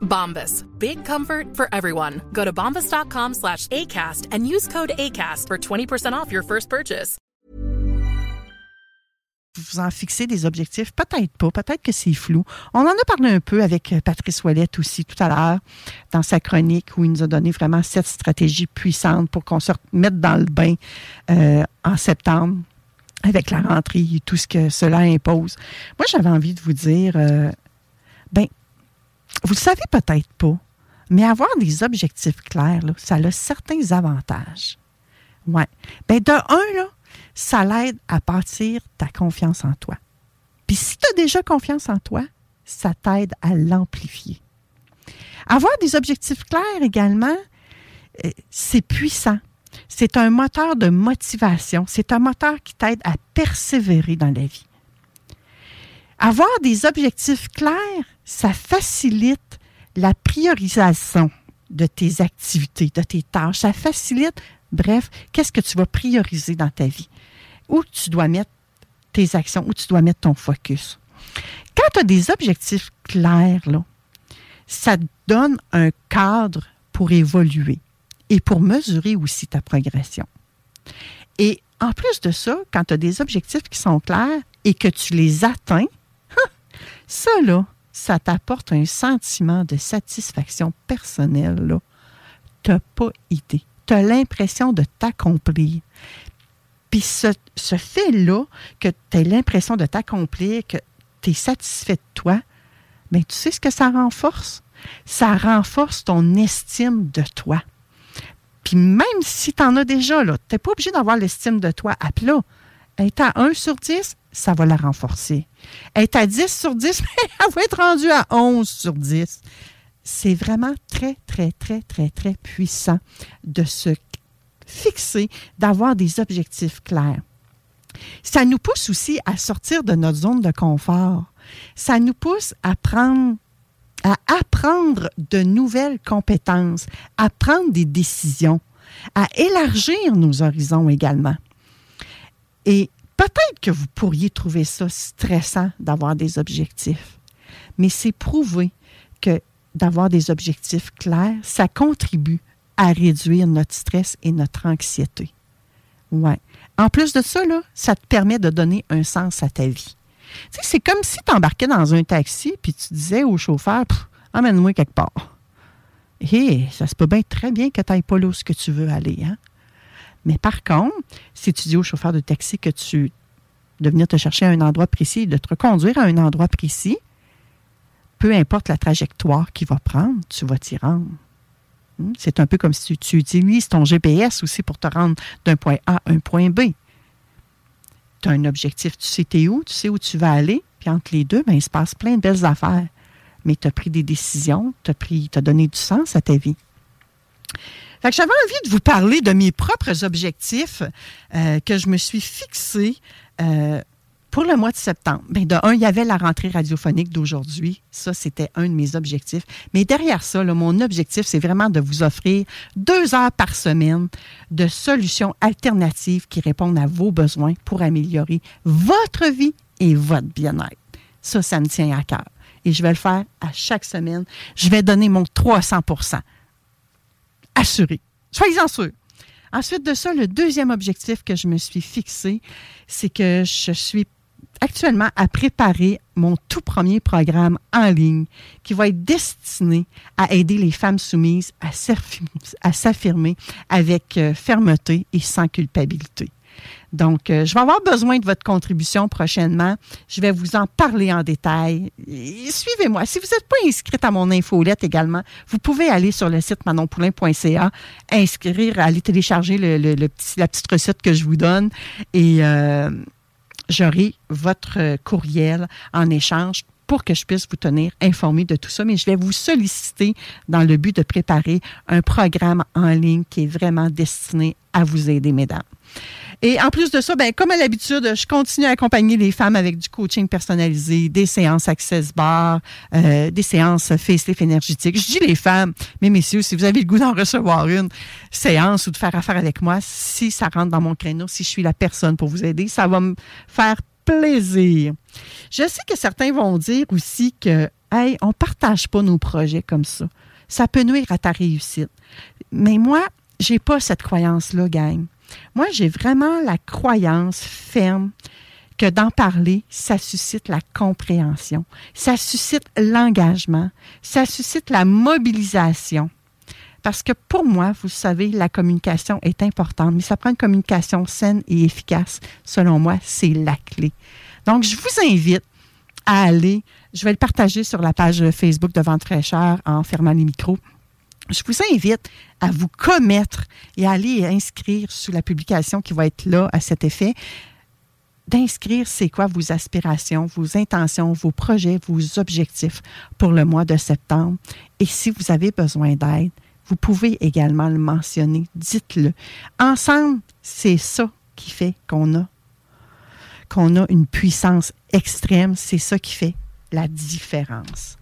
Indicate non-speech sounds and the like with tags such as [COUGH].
Bombas. Big comfort for everyone. Go to bombas.com slash ACAST and use code ACAST for 20% off your first purchase. Vous en fixez des objectifs? Peut-être pas. Peut-être que c'est flou. On en a parlé un peu avec Patrice Ouellette aussi tout à l'heure dans sa chronique où il nous a donné vraiment cette stratégie puissante pour qu'on se mette dans le bain euh, en septembre avec la rentrée et tout ce que cela impose. Moi, j'avais envie de vous dire, euh, ben, vous le savez peut-être pas, mais avoir des objectifs clairs, ça a certains avantages. Ouais. Ben, de un, là, ça l'aide à bâtir ta confiance en toi. Puis si tu as déjà confiance en toi, ça t'aide à l'amplifier. Avoir des objectifs clairs également, euh, c'est puissant. C'est un moteur de motivation. C'est un moteur qui t'aide à persévérer dans la vie. Avoir des objectifs clairs, ça facilite la priorisation de tes activités, de tes tâches. Ça facilite, bref, qu'est-ce que tu vas prioriser dans ta vie? Où tu dois mettre tes actions, où tu dois mettre ton focus. Quand tu as des objectifs clairs, là, ça te donne un cadre pour évoluer et pour mesurer aussi ta progression. Et en plus de ça, quand tu as des objectifs qui sont clairs et que tu les atteins, ça, là, ça t'apporte un sentiment de satisfaction personnelle. Tu n'as pas idée. Tu as l'impression de t'accomplir. Puis ce, ce fait-là, que tu as l'impression de t'accomplir, que tu es satisfait de toi, mais tu sais ce que ça renforce? Ça renforce ton estime de toi. Puis même si tu en as déjà, tu n'es pas obligé d'avoir l'estime de toi à plat. Être à 1 sur 10, ça va la renforcer. Être à 10 sur 10, [LAUGHS] elle va être rendue à 11 sur 10. C'est vraiment très, très, très, très, très puissant de se fixer, d'avoir des objectifs clairs. Ça nous pousse aussi à sortir de notre zone de confort. Ça nous pousse à prendre à apprendre de nouvelles compétences, à prendre des décisions, à élargir nos horizons également. Et peut-être que vous pourriez trouver ça stressant d'avoir des objectifs, mais c'est prouvé que d'avoir des objectifs clairs, ça contribue à réduire notre stress et notre anxiété. Ouais. En plus de ça, là, ça te permet de donner un sens à ta vie. C'est comme si tu embarquais dans un taxi puis tu disais au chauffeur Emmène-moi quelque part. Hé, ça se peut bien très bien que tu n'ailles pas là où tu veux aller. Hein? Mais par contre, si tu dis au chauffeur de taxi que tu de venir te chercher à un endroit précis, de te reconduire à un endroit précis, peu importe la trajectoire qu'il va prendre, tu vas t'y rendre. Hmm? C'est un peu comme si tu, utilises ton GPS aussi pour te rendre d'un point A à un point B. Tu as un objectif, tu sais t'es où, tu sais où tu vas aller, puis entre les deux, ben, il se passe plein de belles affaires. Mais tu as pris des décisions, tu as, donné du sens à ta vie. Fait que j'avais envie de vous parler de mes propres objectifs euh, que je me suis fixés euh, pour le mois de septembre. Bien, de un, il y avait la rentrée radiophonique d'aujourd'hui. Ça, c'était un de mes objectifs. Mais derrière ça, mon objectif, c'est vraiment de vous offrir deux heures par semaine de solutions alternatives qui répondent à vos besoins pour améliorer votre vie et votre bien-être. Ça, ça me tient à cœur. Et je vais le faire à chaque semaine. Je vais donner mon 300 Assuré. Soyez-en sûrs. Ensuite de ça, le deuxième objectif que je me suis fixé, c'est que je suis actuellement à préparer mon tout premier programme en ligne qui va être destiné à aider les femmes soumises à s'affirmer avec euh, fermeté et sans culpabilité. Donc, euh, je vais avoir besoin de votre contribution prochainement. Je vais vous en parler en détail. Suivez-moi. Si vous n'êtes pas inscrite à mon infolette également, vous pouvez aller sur le site manonpoulain.ca, inscrire, aller télécharger la petite recette que je vous donne et euh, j'aurai votre courriel en échange pour que je puisse vous tenir informé de tout ça. Mais je vais vous solliciter dans le but de préparer un programme en ligne qui est vraiment destiné à vous aider, mesdames. Et en plus de ça, ben, comme à l'habitude, je continue à accompagner les femmes avec du coaching personnalisé, des séances Access Bar, euh, des séances facelift énergétique. Je dis les femmes, mais messieurs, si vous avez le goût d'en recevoir une séance ou de faire affaire avec moi, si ça rentre dans mon créneau, si je suis la personne pour vous aider, ça va me faire plaisir. Je sais que certains vont dire aussi que, hey, on partage pas nos projets comme ça. Ça peut nuire à ta réussite. Mais moi, j'ai pas cette croyance-là, gang. Moi, j'ai vraiment la croyance ferme que d'en parler, ça suscite la compréhension, ça suscite l'engagement, ça suscite la mobilisation. Parce que pour moi, vous savez, la communication est importante, mais ça prend une communication saine et efficace. Selon moi, c'est la clé. Donc, je vous invite à aller, je vais le partager sur la page Facebook de Vente Fraîcheur en fermant les micros. Je vous invite à vous commettre et à aller inscrire sous la publication qui va être là à cet effet d'inscrire c'est quoi vos aspirations, vos intentions, vos projets, vos objectifs pour le mois de septembre. Et si vous avez besoin d'aide, vous pouvez également le mentionner, dites-le. Ensemble, c'est ça qui fait qu'on a qu'on a une puissance extrême, c'est ça qui fait la différence.